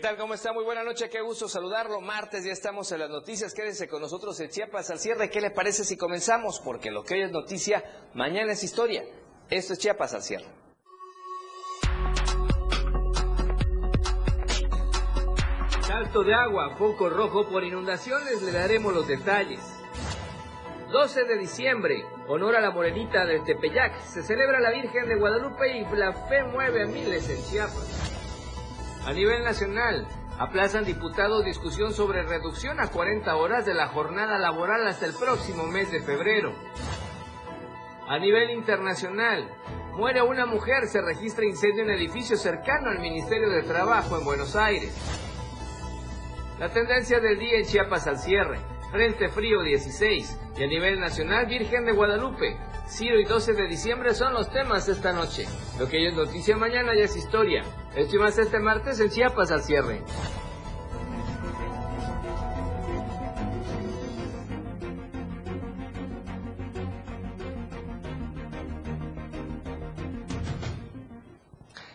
¿Qué tal? ¿Cómo está? Muy buena noche, qué gusto saludarlo. Martes ya estamos en las noticias. Quédese con nosotros en Chiapas al cierre. ¿Qué le parece si comenzamos? Porque lo que hoy es noticia, mañana es historia. Esto es Chiapas al cierre. Salto de agua, foco rojo por inundaciones, le daremos los detalles. 12 de diciembre, honor a la morenita del Tepeyac, se celebra la Virgen de Guadalupe y la fe mueve a miles en Chiapas. A nivel nacional, aplazan diputados discusión sobre reducción a 40 horas de la jornada laboral hasta el próximo mes de febrero. A nivel internacional, muere una mujer, se registra incendio en edificio cercano al Ministerio de Trabajo en Buenos Aires. La tendencia del día en Chiapas al cierre, Frente Frío 16 y a nivel nacional Virgen de Guadalupe, Ciro y 12 de diciembre son los temas esta noche. Lo que hoy es noticia mañana ya es historia. Esto más este martes en Chiapas al cierre.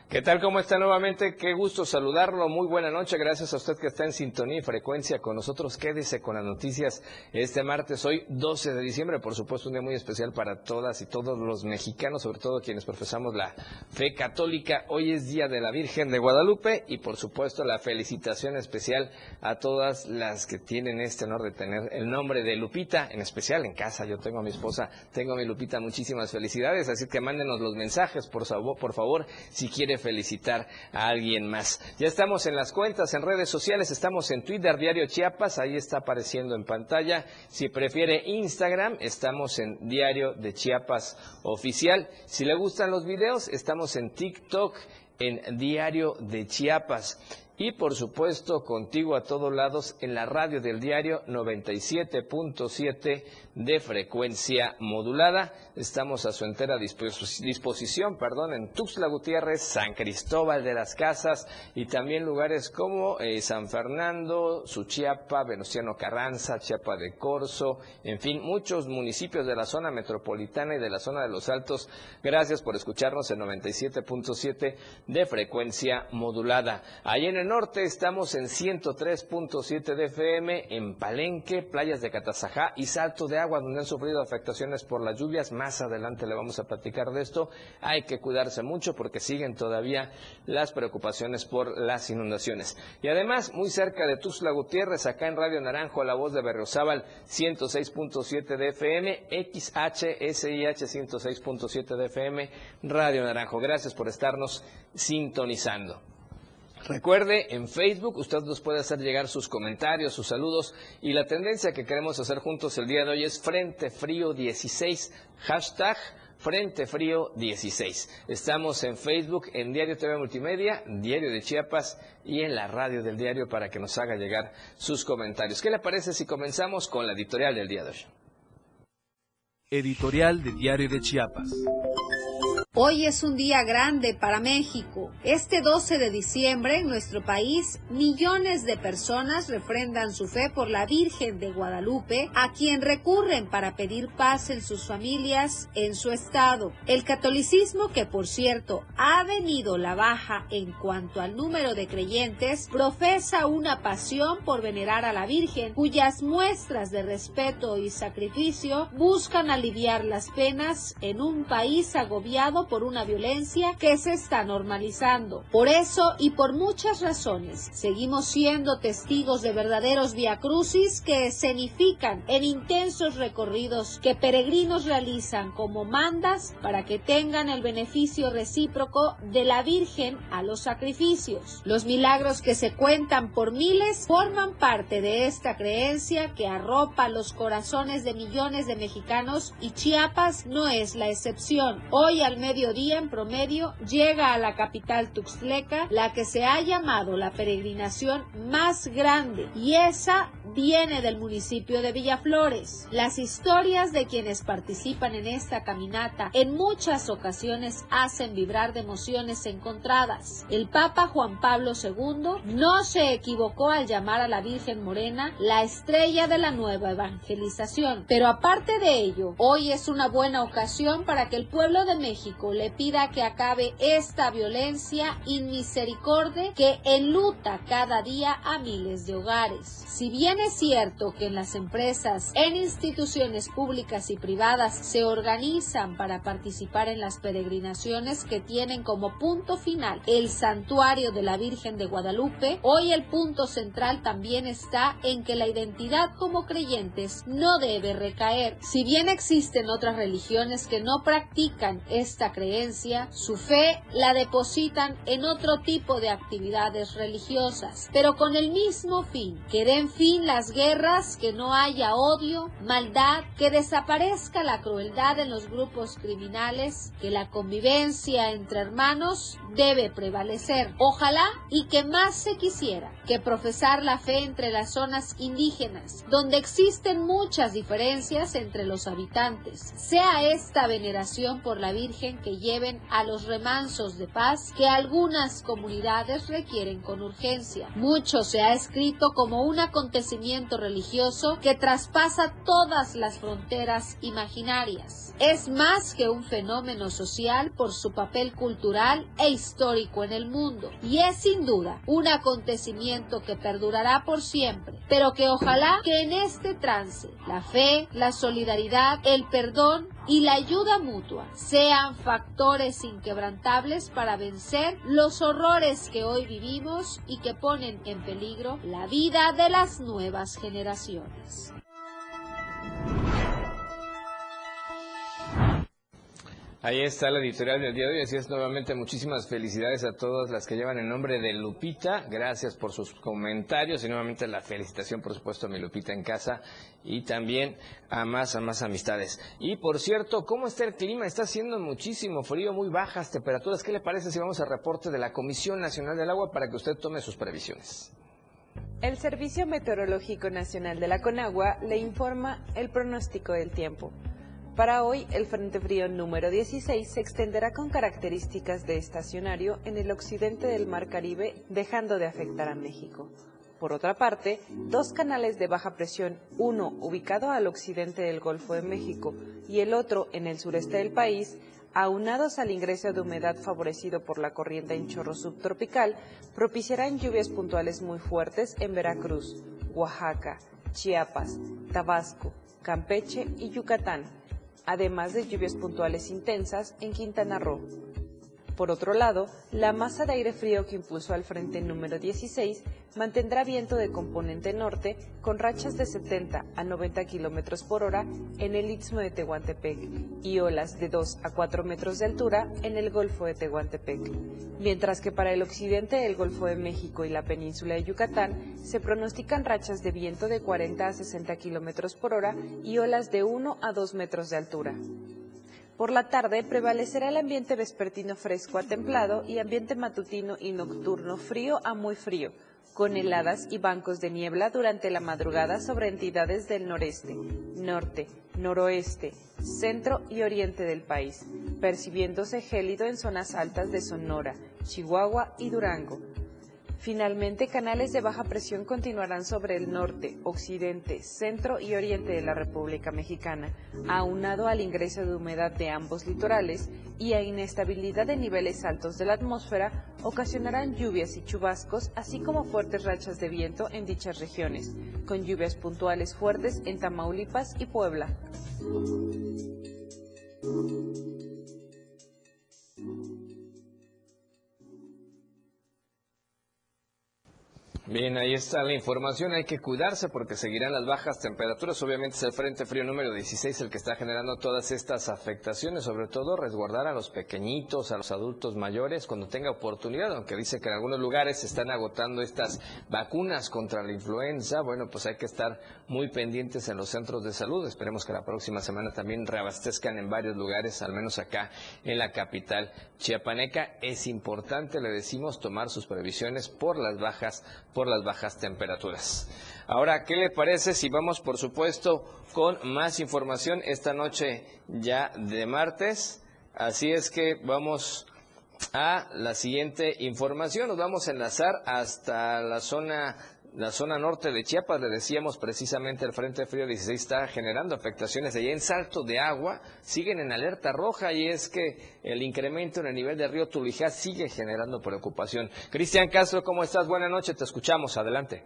¿Qué tal? ¿Cómo está nuevamente? Qué gusto saludarlo. Muy buena noche. Gracias a usted que está en sintonía y frecuencia con nosotros. Quédese con las noticias este martes, hoy 12 de diciembre. Por supuesto, un día muy especial para todas y todos los mexicanos, sobre todo quienes profesamos la fe católica. Hoy es Día de la Virgen de Guadalupe y, por supuesto, la felicitación especial a todas las que tienen este honor de tener el nombre de Lupita, en especial en casa. Yo tengo a mi esposa, tengo a mi Lupita. Muchísimas felicidades. Así que mándenos los mensajes, por favor, por favor si quiere felicitar a alguien más. Ya estamos en las cuentas, en redes sociales, estamos en Twitter, Diario Chiapas, ahí está apareciendo en pantalla. Si prefiere Instagram, estamos en Diario de Chiapas Oficial. Si le gustan los videos, estamos en TikTok, en Diario de Chiapas. Y por supuesto, contigo a todos lados en la radio del diario 97.7 de frecuencia modulada. Estamos a su entera disposición, perdón, en Tuxtla Gutiérrez, San Cristóbal de las Casas y también lugares como eh, San Fernando, Suchiapa, Venustiano Carranza, Chiapa de Corzo, en fin, muchos municipios de la zona metropolitana y de la zona de los Altos. Gracias por escucharnos en 97.7 de frecuencia modulada. Ahí en norte estamos en 103.7 de FM, en Palenque, playas de Catazajá y Salto de Agua, donde han sufrido afectaciones por las lluvias. Más adelante le vamos a platicar de esto. Hay que cuidarse mucho porque siguen todavía las preocupaciones por las inundaciones. Y además, muy cerca de Tuzla Gutiérrez, acá en Radio Naranjo, la voz de Berriozábal, 106.7 de FM, XHSIH 106.7 de FM, Radio Naranjo. Gracias por estarnos sintonizando. Recuerde, en Facebook usted nos puede hacer llegar sus comentarios, sus saludos y la tendencia que queremos hacer juntos el día de hoy es Frente Frío 16, hashtag Frente Frío 16. Estamos en Facebook, en Diario TV Multimedia, Diario de Chiapas y en la radio del diario para que nos haga llegar sus comentarios. ¿Qué le parece si comenzamos con la editorial del día de hoy? Editorial de Diario de Chiapas. Hoy es un día grande para México. Este 12 de diciembre en nuestro país, millones de personas refrendan su fe por la Virgen de Guadalupe, a quien recurren para pedir paz en sus familias, en su estado. El catolicismo, que por cierto ha venido la baja en cuanto al número de creyentes, profesa una pasión por venerar a la Virgen, cuyas muestras de respeto y sacrificio buscan aliviar las penas en un país agobiado por una violencia que se está normalizando. Por eso y por muchas razones, seguimos siendo testigos de verdaderos viacrucis que escenifican en intensos recorridos que peregrinos realizan como mandas para que tengan el beneficio recíproco de la Virgen a los sacrificios. Los milagros que se cuentan por miles forman parte de esta creencia que arropa los corazones de millones de mexicanos y Chiapas no es la excepción. Hoy al medio mediodía en promedio llega a la capital tuxtleca la que se ha llamado la peregrinación más grande y esa viene del municipio de Villaflores. Las historias de quienes participan en esta caminata en muchas ocasiones hacen vibrar de emociones encontradas. El Papa Juan Pablo II no se equivocó al llamar a la Virgen Morena la estrella de la nueva evangelización. Pero aparte de ello, hoy es una buena ocasión para que el pueblo de México Le pida que acabe esta violencia inmisericorde que enluta cada día a miles de hogares. Si bien es cierto que en las empresas, en instituciones públicas y privadas se organizan para participar en las peregrinaciones que tienen como punto final el santuario de la Virgen de Guadalupe, hoy el punto central también está en que la identidad como creyentes no debe recaer. Si bien existen otras religiones que no practican esta creencia, su fe la depositan en otro tipo de actividades religiosas, pero con el mismo fin, que den fin las guerras, que no haya odio, maldad, que desaparezca la crueldad en los grupos criminales, que la convivencia entre hermanos debe prevalecer. Ojalá y que más se quisiera que profesar la fe entre las zonas indígenas, donde existen muchas diferencias entre los habitantes, sea esta veneración por la Virgen que lleven a los remansos de paz que algunas comunidades requieren con urgencia. Mucho se ha escrito como un acontecimiento religioso que traspasa todas las fronteras imaginarias. Es más que un fenómeno social por su papel cultural e histórico en el mundo y es sin duda un acontecimiento que perdurará por siempre, pero que ojalá que en este trance la fe, la solidaridad, el perdón y la ayuda mutua sean factores inquebrantables para vencer los horrores que hoy vivimos y que ponen en peligro la vida de las nuevas generaciones. Ahí está la editorial del día de hoy. Así es, nuevamente muchísimas felicidades a todas las que llevan el nombre de Lupita. Gracias por sus comentarios y nuevamente la felicitación, por supuesto, a mi Lupita en casa y también a más, a más amistades. Y por cierto, ¿cómo está el clima? Está haciendo muchísimo frío, muy bajas temperaturas. ¿Qué le parece si vamos al reporte de la Comisión Nacional del Agua para que usted tome sus previsiones? El Servicio Meteorológico Nacional de la Conagua le informa el pronóstico del tiempo. Para hoy, el Frente Frío número 16 se extenderá con características de estacionario en el occidente del Mar Caribe, dejando de afectar a México. Por otra parte, dos canales de baja presión, uno ubicado al occidente del Golfo de México y el otro en el sureste del país, aunados al ingreso de humedad favorecido por la corriente en chorro subtropical, propiciarán lluvias puntuales muy fuertes en Veracruz, Oaxaca, Chiapas, Tabasco, Campeche y Yucatán además de lluvias puntuales intensas en Quintana Roo. Por otro lado, la masa de aire frío que impulsó al frente número 16 mantendrá viento de componente norte con rachas de 70 a 90 kilómetros por hora en el istmo de Tehuantepec y olas de 2 a 4 metros de altura en el Golfo de Tehuantepec. Mientras que para el occidente del Golfo de México y la península de Yucatán se pronostican rachas de viento de 40 a 60 kilómetros por hora y olas de 1 a 2 metros de altura. Por la tarde prevalecerá el ambiente vespertino fresco a templado y ambiente matutino y nocturno frío a muy frío, con heladas y bancos de niebla durante la madrugada sobre entidades del noreste, norte, noroeste, centro y oriente del país, percibiéndose gélido en zonas altas de Sonora, Chihuahua y Durango, Finalmente, canales de baja presión continuarán sobre el norte, occidente, centro y oriente de la República Mexicana, aunado al ingreso de humedad de ambos litorales y a inestabilidad de niveles altos de la atmósfera, ocasionarán lluvias y chubascos, así como fuertes rachas de viento en dichas regiones, con lluvias puntuales fuertes en Tamaulipas y Puebla. Bien, ahí está la información. Hay que cuidarse porque seguirán las bajas temperaturas. Obviamente es el Frente Frío número 16 el que está generando todas estas afectaciones. Sobre todo resguardar a los pequeñitos, a los adultos mayores cuando tenga oportunidad. Aunque dice que en algunos lugares se están agotando estas vacunas contra la influenza. Bueno, pues hay que estar muy pendientes en los centros de salud. Esperemos que la próxima semana también reabastezcan en varios lugares, al menos acá en la capital chiapaneca. Es importante, le decimos, tomar sus previsiones por las bajas por las bajas temperaturas. Ahora, ¿qué le parece si vamos, por supuesto, con más información esta noche ya de martes? Así es que vamos a la siguiente información. Nos vamos a enlazar hasta la zona la zona norte de Chiapas, le decíamos precisamente el Frente Frío 16 está generando afectaciones allá en Salto de Agua, siguen en alerta roja y es que el incremento en el nivel del río Tulijá sigue generando preocupación. Cristian Castro, ¿cómo estás? Buenas noches, te escuchamos, adelante.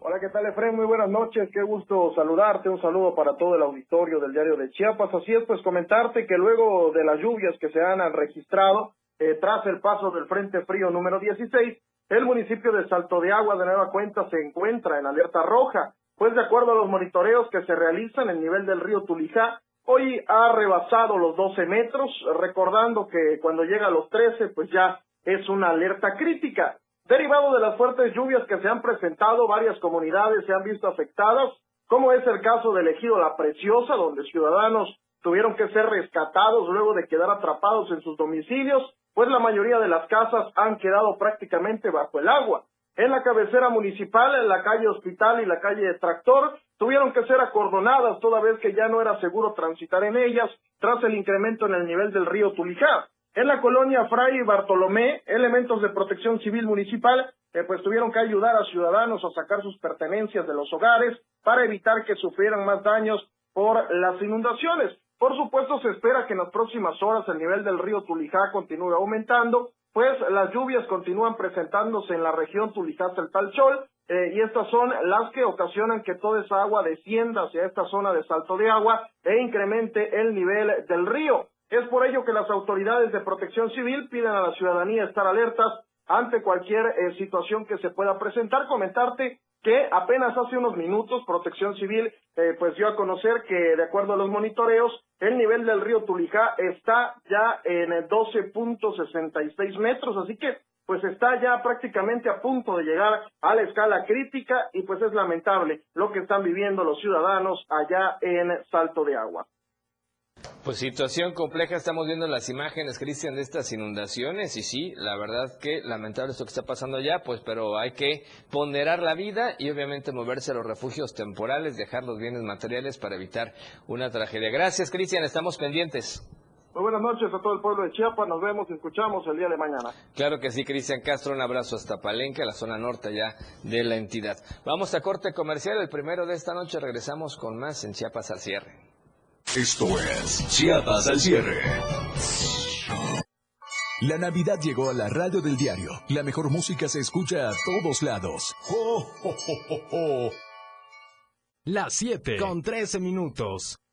Hola, ¿qué tal, Efraín? Muy buenas noches, qué gusto saludarte, un saludo para todo el auditorio del diario de Chiapas. Así es, pues comentarte que luego de las lluvias que se han registrado eh, tras el paso del Frente Frío número 16, el municipio de Salto de Agua de nueva cuenta se encuentra en alerta roja, pues de acuerdo a los monitoreos que se realizan, el nivel del río Tulijá hoy ha rebasado los 12 metros, recordando que cuando llega a los 13, pues ya es una alerta crítica. Derivado de las fuertes lluvias que se han presentado, varias comunidades se han visto afectadas, como es el caso del ejido La Preciosa, donde ciudadanos tuvieron que ser rescatados luego de quedar atrapados en sus domicilios, pues la mayoría de las casas han quedado prácticamente bajo el agua. En la cabecera municipal, en la calle Hospital y la calle Tractor, tuvieron que ser acordonadas toda vez que ya no era seguro transitar en ellas tras el incremento en el nivel del río Tulijá. En la colonia Fray Bartolomé, elementos de protección civil municipal eh, pues tuvieron que ayudar a ciudadanos a sacar sus pertenencias de los hogares para evitar que sufrieran más daños por las inundaciones. Por supuesto, se espera que en las próximas horas el nivel del río Tulijá continúe aumentando, pues las lluvias continúan presentándose en la región Tulijá-Celtalchol, eh, y estas son las que ocasionan que toda esa agua descienda hacia esta zona de salto de agua e incremente el nivel del río. Es por ello que las autoridades de protección civil piden a la ciudadanía estar alertas ante cualquier eh, situación que se pueda presentar. Comentarte que apenas hace unos minutos Protección Civil eh, pues dio a conocer que de acuerdo a los monitoreos el nivel del río Tulijá está ya en 12.66 metros, así que pues está ya prácticamente a punto de llegar a la escala crítica y pues es lamentable lo que están viviendo los ciudadanos allá en Salto de Agua. Pues situación compleja, estamos viendo las imágenes, Cristian, de estas inundaciones y sí, la verdad que lamentable esto que está pasando allá, pues pero hay que ponderar la vida y obviamente moverse a los refugios temporales, dejar los bienes materiales para evitar una tragedia. Gracias, Cristian, estamos pendientes. Muy buenas noches a todo el pueblo de Chiapas, nos vemos y escuchamos el día de mañana. Claro que sí, Cristian Castro, un abrazo hasta Palenque, la zona norte ya de la entidad. Vamos a corte comercial, el primero de esta noche, regresamos con más en Chiapas al cierre. Esto es Chiapas al cierre. La Navidad llegó a la radio del diario. La mejor música se escucha a todos lados. Las 7 con 13 minutos.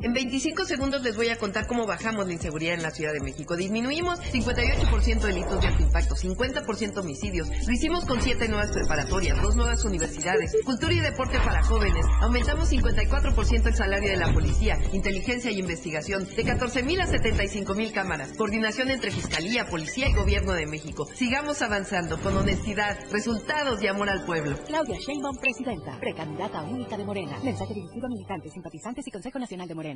En 25 segundos les voy a contar cómo bajamos la inseguridad en la Ciudad de México. Disminuimos 58% delitos de alto impacto, 50% homicidios. Lo hicimos con siete nuevas preparatorias, dos nuevas universidades, cultura y deporte para jóvenes. Aumentamos 54% el salario de la policía, inteligencia y investigación, de 14.000 a 75.000 cámaras. Coordinación entre Fiscalía, Policía y Gobierno de México. Sigamos avanzando con honestidad, resultados y amor al pueblo. Claudia Sheinbaum, presidenta, precandidata única de Morena. Mensaje dirigido a militantes, simpatizantes y Consejo Nacional de Morena.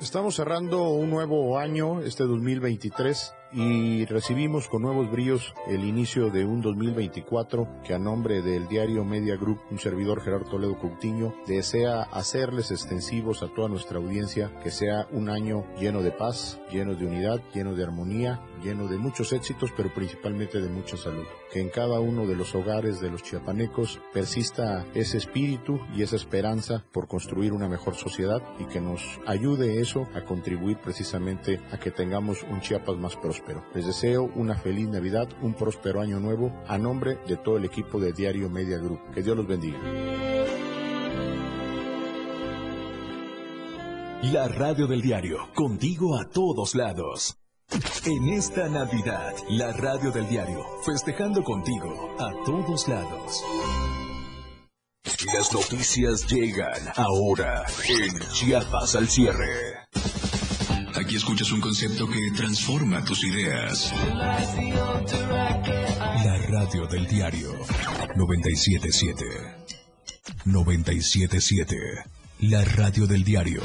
Estamos cerrando un nuevo año, este 2023, y recibimos con nuevos bríos el inicio de un 2024 que a nombre del diario Media Group, un servidor Gerardo Toledo Coutinho, desea hacerles extensivos a toda nuestra audiencia que sea un año lleno de paz, lleno de unidad, lleno de armonía, lleno de muchos éxitos, pero principalmente de mucha salud. Que en cada uno de los hogares de los chiapanecos persista ese espíritu y esa esperanza por construir una mejor sociedad y que nos ayude eso a contribuir precisamente a que tengamos un Chiapas más próspero Les deseo una feliz Navidad, un próspero año nuevo a nombre de todo el equipo de Diario Media Group. Que Dios los bendiga. La radio del diario, contigo a todos lados. En esta Navidad, la radio del diario, festejando contigo a todos lados. Las noticias llegan ahora en Chiapas al cierre. Aquí escuchas un concepto que transforma tus ideas. La radio del diario 977. 977. La radio del diario.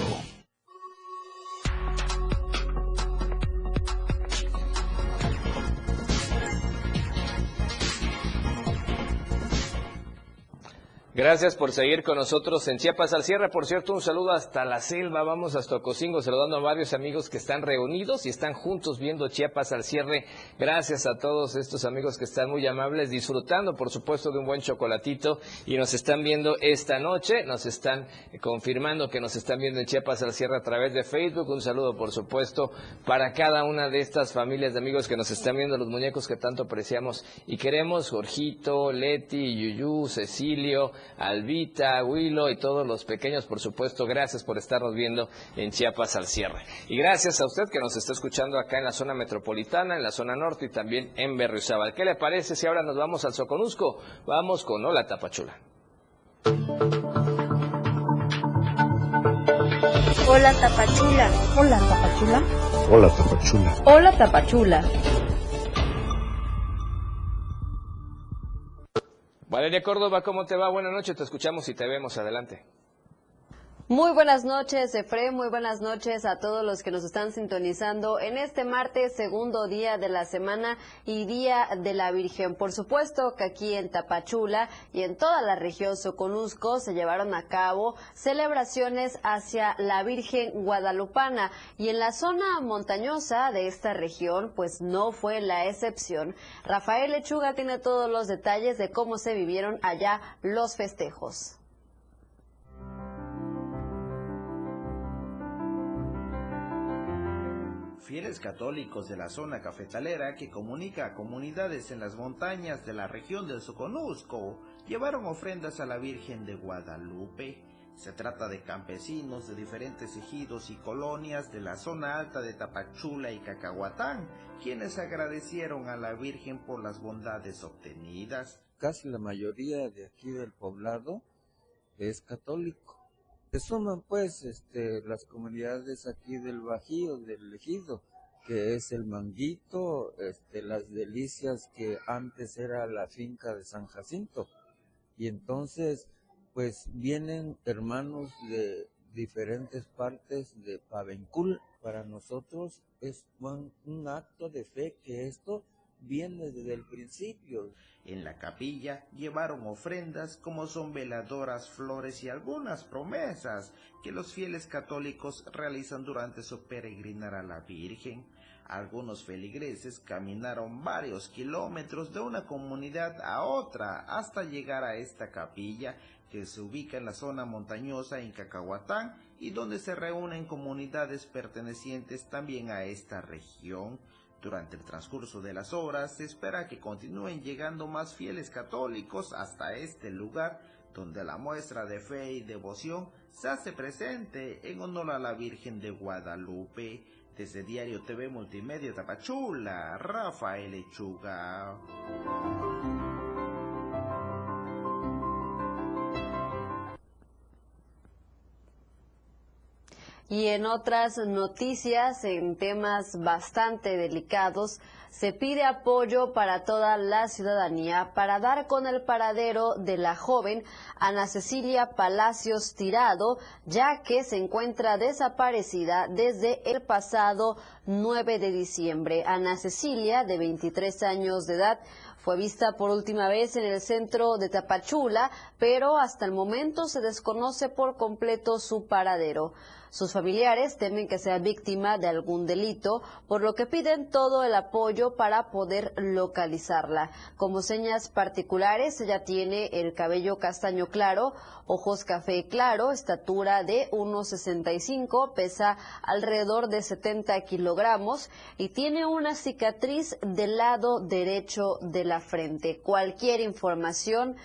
Gracias por seguir con nosotros en Chiapas al cierre. Por cierto, un saludo hasta la selva. Vamos hasta Ocosingo saludando a varios amigos que están reunidos y están juntos viendo Chiapas al cierre. Gracias a todos estos amigos que están muy amables, disfrutando, por supuesto, de un buen chocolatito y nos están viendo esta noche. Nos están confirmando que nos están viendo en Chiapas al cierre a través de Facebook. Un saludo, por supuesto, para cada una de estas familias de amigos que nos están viendo, los muñecos que tanto apreciamos y queremos. Jorgito, Leti, Yuyu, Cecilio. Albita, Willow y todos los pequeños, por supuesto, gracias por estarnos viendo en Chiapas al cierre. Y gracias a usted que nos está escuchando acá en la zona metropolitana, en la zona norte y también en Berriozábal. ¿Qué le parece si ahora nos vamos al Soconusco? Vamos con Hola Tapachula. Hola Tapachula. Hola Tapachula. Hola Tapachula. Hola Tapachula. Valeria Córdoba, ¿cómo te va? Buenas noches, te escuchamos y te vemos. Adelante. Muy buenas noches, Efraín. Muy buenas noches a todos los que nos están sintonizando en este martes, segundo día de la semana y día de la Virgen. Por supuesto que aquí en Tapachula y en toda la región Soconusco se llevaron a cabo celebraciones hacia la Virgen Guadalupana y en la zona montañosa de esta región, pues no fue la excepción. Rafael Lechuga tiene todos los detalles de cómo se vivieron allá los festejos. Fieles católicos de la zona cafetalera que comunica a comunidades en las montañas de la región del Soconusco llevaron ofrendas a la Virgen de Guadalupe. Se trata de campesinos de diferentes ejidos y colonias de la zona alta de Tapachula y Cacahuatán, quienes agradecieron a la Virgen por las bondades obtenidas. Casi la mayoría de aquí del poblado es católico se suman pues este, las comunidades aquí del Bajío, del Ejido, que es el Manguito, este, las delicias que antes era la finca de San Jacinto. Y entonces, pues vienen hermanos de diferentes partes de Pavencul. Para nosotros es un, un acto de fe que esto viene desde el principio. En la capilla llevaron ofrendas como son veladoras, flores y algunas promesas que los fieles católicos realizan durante su peregrinar a la Virgen. Algunos feligreses caminaron varios kilómetros de una comunidad a otra hasta llegar a esta capilla que se ubica en la zona montañosa en Cacahuatán y donde se reúnen comunidades pertenecientes también a esta región. Durante el transcurso de las horas se espera que continúen llegando más fieles católicos hasta este lugar donde la muestra de fe y devoción se hace presente en honor a la Virgen de Guadalupe. Desde Diario TV Multimedia Tapachula, Rafael Lechuga. Y en otras noticias, en temas bastante delicados, se pide apoyo para toda la ciudadanía para dar con el paradero de la joven Ana Cecilia Palacios Tirado, ya que se encuentra desaparecida desde el pasado 9 de diciembre. Ana Cecilia, de 23 años de edad, Fue vista por última vez en el centro de Tapachula, pero hasta el momento se desconoce por completo su paradero. Sus familiares temen que sea víctima de algún delito, por lo que piden todo el apoyo para poder localizarla. Como señas particulares, ella tiene el cabello castaño claro, ojos café claro, estatura de 1,65, pesa alrededor de 70 kilogramos y tiene una cicatriz del lado derecho de la frente. Cualquier información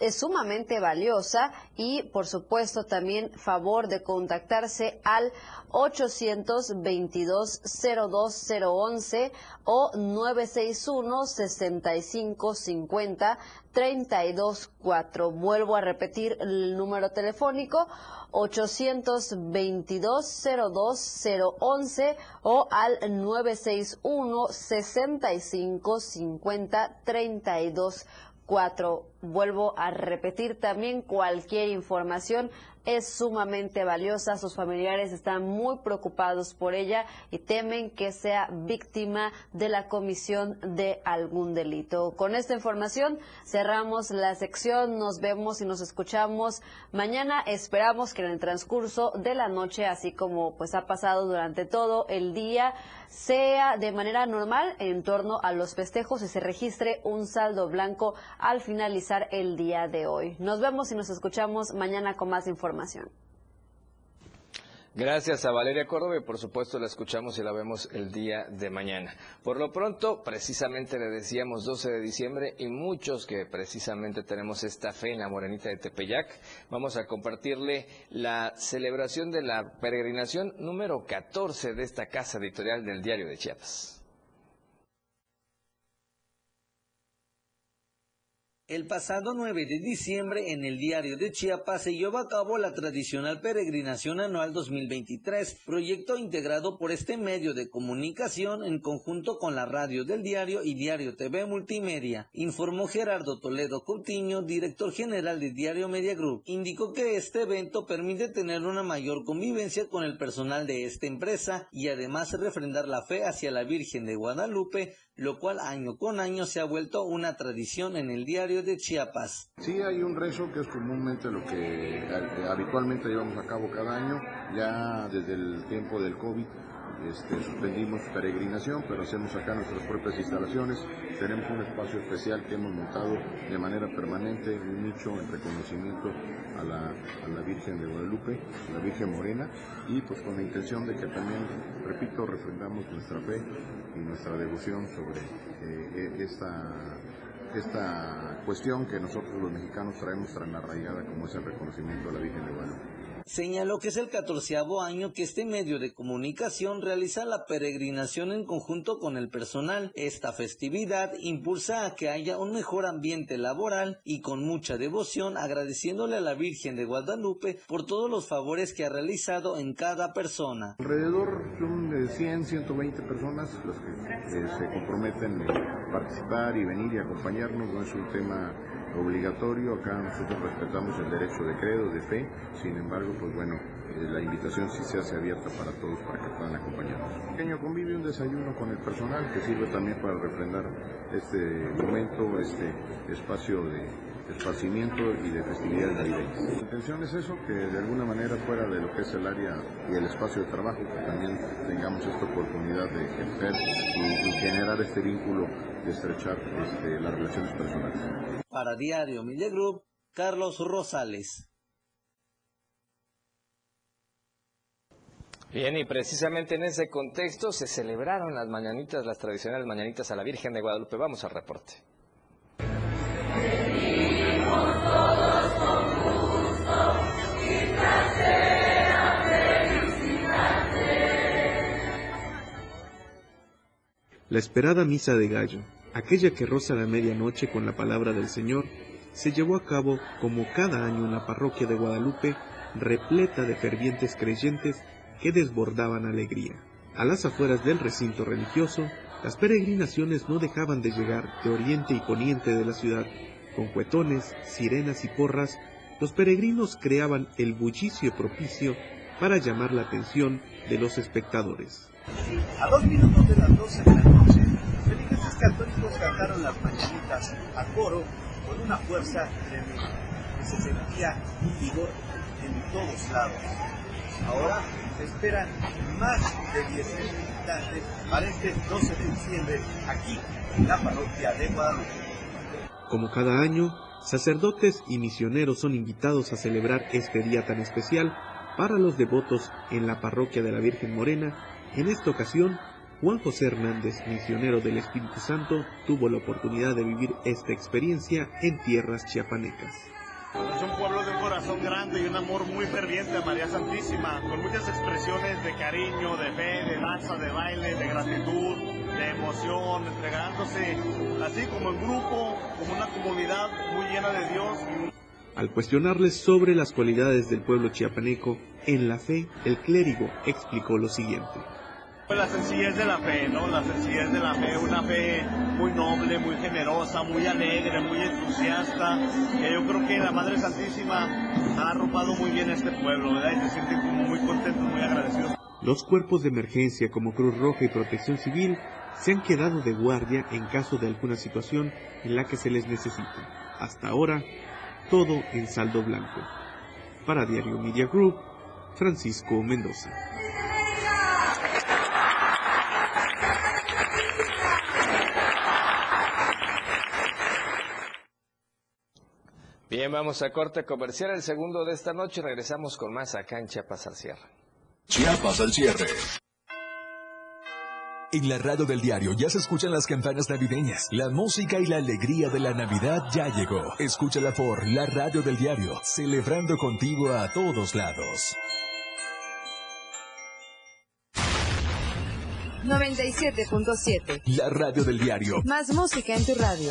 es sumamente valiosa y por supuesto también favor de contactarse al 822-02011 o 961-6550 324. Vuelvo a repetir el número telefónico 822-02011 o al 961-6550 32 4. Vuelvo a repetir también cualquier información es sumamente valiosa. Sus familiares están muy preocupados por ella y temen que sea víctima de la comisión de algún delito. Con esta información cerramos la sección. Nos vemos y nos escuchamos mañana. Esperamos que en el transcurso de la noche, así como pues ha pasado durante todo el día, sea de manera normal en torno a los festejos y se registre un saldo blanco al finalizar el día de hoy. Nos vemos y nos escuchamos mañana con más Gracias a Valeria Córdoba y por supuesto la escuchamos y la vemos el día de mañana. Por lo pronto, precisamente le decíamos 12 de diciembre y muchos que precisamente tenemos esta fe en la Morenita de Tepeyac, vamos a compartirle la celebración de la peregrinación número 14 de esta casa editorial del Diario de Chiapas. El pasado 9 de diciembre en el diario de Chiapas se llevó a cabo la tradicional peregrinación anual 2023, proyecto integrado por este medio de comunicación en conjunto con la radio del diario y Diario TV Multimedia, informó Gerardo Toledo Coutinho, director general de Diario Media Group. Indicó que este evento permite tener una mayor convivencia con el personal de esta empresa y además refrendar la fe hacia la Virgen de Guadalupe, lo cual año con año se ha vuelto una tradición en el diario de Chiapas. Sí, hay un rezo que es comúnmente lo que eh, habitualmente llevamos a cabo cada año, ya desde el tiempo del COVID. Este, suspendimos peregrinación, pero hacemos acá nuestras propias instalaciones. Tenemos un espacio especial que hemos montado de manera permanente, un nicho en reconocimiento a la, a la Virgen de Guadalupe, la Virgen Morena, y pues con la intención de que también, repito, refrendamos nuestra fe y nuestra devoción sobre eh, esta, esta cuestión que nosotros los mexicanos traemos tan arraigada como es el reconocimiento a la Virgen de Guadalupe. Señaló que es el catorceavo año que este medio de comunicación realiza la peregrinación en conjunto con el personal. Esta festividad impulsa a que haya un mejor ambiente laboral y con mucha devoción agradeciéndole a la Virgen de Guadalupe por todos los favores que ha realizado en cada persona. Alrededor son de 100, 120 personas las que eh, se comprometen a participar y venir y acompañarnos. No es un tema obligatorio, acá nosotros respetamos el derecho de credo, de fe, sin embargo, pues bueno, eh, la invitación sí se hace abierta para todos para que puedan acompañarnos. Un pequeño convivio, un desayuno con el personal que sirve también para refrendar este momento, este espacio de esparcimiento y de festividades navideñas. La intención es eso, que de alguna manera fuera de lo que es el área y el espacio de trabajo, que también tengamos esta oportunidad de ejercer y, y generar este vínculo de estrechar este, las relaciones personales. Para Diario Media Group, Carlos Rosales. Bien, y precisamente en ese contexto se celebraron las mañanitas, las tradicionales mañanitas a la Virgen de Guadalupe. Vamos al reporte. La esperada misa de gallo, aquella que roza la medianoche con la palabra del Señor, se llevó a cabo como cada año en la parroquia de Guadalupe, repleta de fervientes creyentes que desbordaban alegría. A las afueras del recinto religioso, las peregrinaciones no dejaban de llegar de oriente y poniente de la ciudad. Con cuetones, sirenas y porras, los peregrinos creaban el bullicio propicio para llamar la atención de los espectadores. A dos minutos de las doce de la noche, feligreses católicos cantaron las mañanitas a coro con una fuerza tremenda que se sentía un vigor en todos lados. Ahora se esperan más de 10.000 visitantes para este 12 de diciembre aquí en la parroquia de Guadalupe. Como cada año, sacerdotes y misioneros son invitados a celebrar este día tan especial para los devotos en la parroquia de la Virgen Morena. En esta ocasión, Juan José Hernández, misionero del Espíritu Santo, tuvo la oportunidad de vivir esta experiencia en tierras chiapanecas. Es un pueblo de un corazón grande y un amor muy ferviente a María Santísima, con muchas expresiones de cariño, de fe, de danza, de baile, de gratitud, de emoción, entregándose así como en grupo, como una comunidad muy llena de Dios. Al cuestionarles sobre las cualidades del pueblo chiapaneco en la fe, el clérigo explicó lo siguiente. La sencillez de la fe, ¿no? La sencillez de la fe, una fe muy noble, muy generosa, muy alegre, muy entusiasta. Que yo creo que la Madre Santísima ha arropado muy bien a este pueblo, ¿verdad? Y se sienten como muy contentos, muy agradecidos. Los cuerpos de emergencia como Cruz Roja y Protección Civil se han quedado de guardia en caso de alguna situación en la que se les necesite. Hasta ahora, todo en saldo blanco. Para Diario Media Group, Francisco Mendoza. Bien, vamos a corte comercial, el segundo de esta noche. Regresamos con más acá en Chiapas al cierre. Chiapas al cierre. En la radio del diario ya se escuchan las campanas navideñas. La música y la alegría de la Navidad ya llegó. Escúchala por la radio del diario, celebrando contigo a todos lados. 97.7. La radio del diario. Más música en tu radio.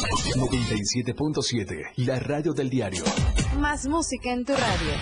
97.7, la radio del diario. Más música en tu radio.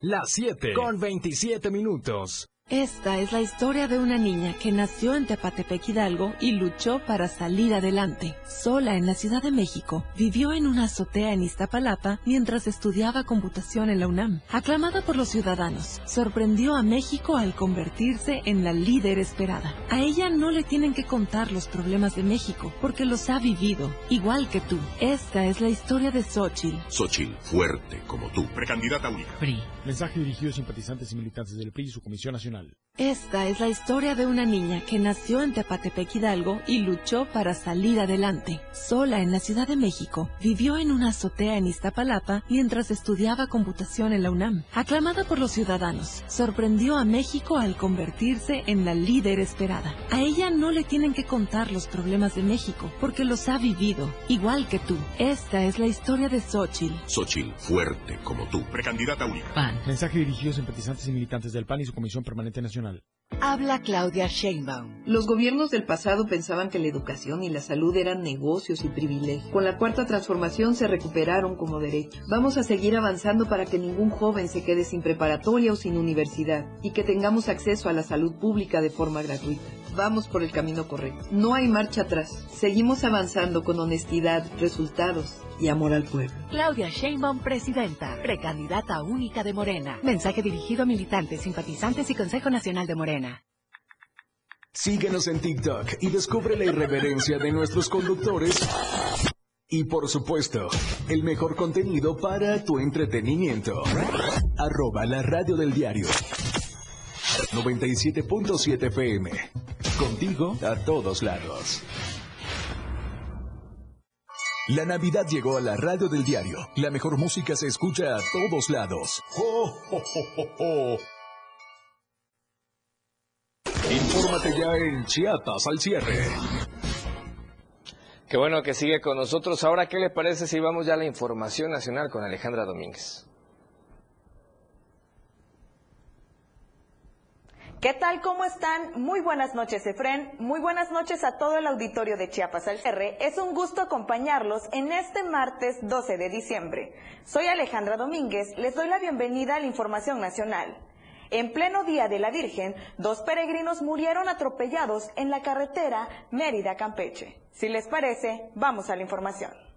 Las 7 con 27 minutos. Esta es la historia de una niña que nació en Tepatepec Hidalgo y luchó para salir adelante. Sola en la Ciudad de México, vivió en una azotea en Iztapalapa mientras estudiaba computación en la UNAM. Aclamada por los ciudadanos, sorprendió a México al convertirse en la líder esperada. A ella no le tienen que contar los problemas de México porque los ha vivido, igual que tú. Esta es la historia de Xochitl. Xochitl, fuerte como tú, precandidata única. PRI. Mensaje dirigido a simpatizantes y militantes del PRI y su Comisión Nacional. nationale Esta es la historia de una niña que nació en Tepatepec Hidalgo y luchó para salir adelante. Sola en la Ciudad de México, vivió en una azotea en Iztapalapa mientras estudiaba computación en la UNAM. Aclamada por los ciudadanos, sorprendió a México al convertirse en la líder esperada. A ella no le tienen que contar los problemas de México porque los ha vivido, igual que tú. Esta es la historia de Xochitl. Xochitl, fuerte como tú, precandidata única. PAN. Mensaje dirigido a simpatizantes y militantes del PAN y su Comisión Permanente Nacional. Habla Claudia Sheinbaum. Los gobiernos del pasado pensaban que la educación y la salud eran negocios y privilegios. Con la cuarta transformación se recuperaron como derechos. Vamos a seguir avanzando para que ningún joven se quede sin preparatoria o sin universidad y que tengamos acceso a la salud pública de forma gratuita. Vamos por el camino correcto. No hay marcha atrás. Seguimos avanzando con honestidad, resultados y amor al pueblo. Claudia Sheinbaum, presidenta, precandidata única de Morena. Mensaje dirigido a militantes, simpatizantes y Consejo Nacional de Morena. Síguenos en TikTok y descubre la irreverencia de nuestros conductores. Y por supuesto, el mejor contenido para tu entretenimiento. Arroba la radio del diario. 97.7 FM. Contigo a todos lados. La Navidad llegó a la radio del diario. La mejor música se escucha a todos lados. ¡Oh! Infórmate ya en Chiapas al cierre. Qué bueno que sigue con nosotros. Ahora, ¿qué le parece si vamos ya a la información nacional con Alejandra Domínguez? ¿Qué tal? ¿Cómo están? Muy buenas noches, Efren. Muy buenas noches a todo el auditorio de Chiapas al Cierre. Es un gusto acompañarlos en este martes 12 de diciembre. Soy Alejandra Domínguez. Les doy la bienvenida a la Información Nacional. En pleno Día de la Virgen, dos peregrinos murieron atropellados en la carretera Mérida-Campeche. Si les parece, vamos a la información.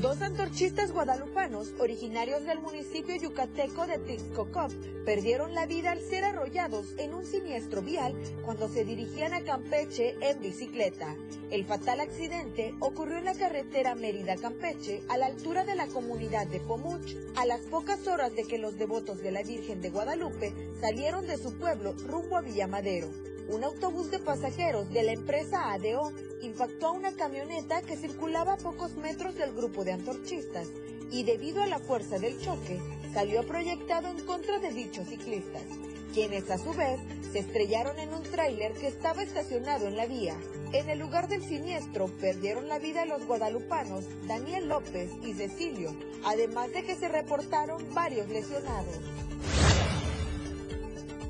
Dos antorchistas guadalupanos, originarios del municipio yucateco de Tixcocop, perdieron la vida al ser arrollados en un siniestro vial cuando se dirigían a Campeche en bicicleta. El fatal accidente ocurrió en la carretera Mérida-Campeche, a la altura de la comunidad de Pomuch, a las pocas horas de que los devotos de la Virgen de Guadalupe salieron de su pueblo rumbo a Villamadero. Un autobús de pasajeros de la empresa ADO impactó a una camioneta que circulaba a pocos metros del grupo de antorchistas y debido a la fuerza del choque salió proyectado en contra de dichos ciclistas, quienes a su vez se estrellaron en un tráiler que estaba estacionado en la vía. En el lugar del siniestro perdieron la vida los guadalupanos Daniel López y Cecilio, además de que se reportaron varios lesionados.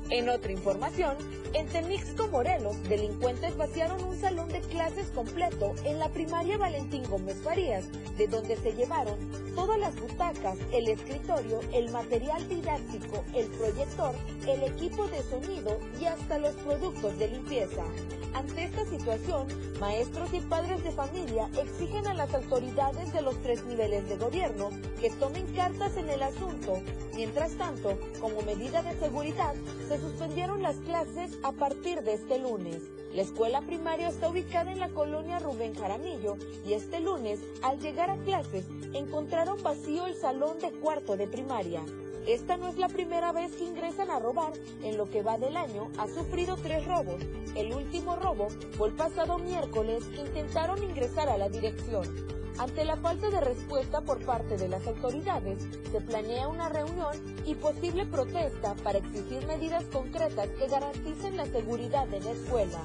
En otra información, en Temixco, Morelos, delincuentes vaciaron un salón de clases completo en la primaria Valentín Gómez Farías, de donde se llevaron todas las butacas, el escritorio, el material didáctico, el proyector, el equipo de sonido y hasta los productos de limpieza. Ante esta situación, maestros y padres de familia exigen a las autoridades de los tres niveles de gobierno que tomen cartas en el asunto. Mientras tanto, como medida de seguridad, se suspendieron las clases a partir de este lunes. La escuela primaria está ubicada en la colonia Rubén Jaramillo y este lunes, al llegar a clases, encontraron vacío el salón de cuarto de primaria. Esta no es la primera vez que ingresan a robar. En lo que va del año ha sufrido tres robos. El último robo fue el pasado miércoles que intentaron ingresar a la dirección. Ante la falta de respuesta por parte de las autoridades, se planea una reunión y posible protesta para exigir medidas concretas que garanticen la seguridad de la escuela.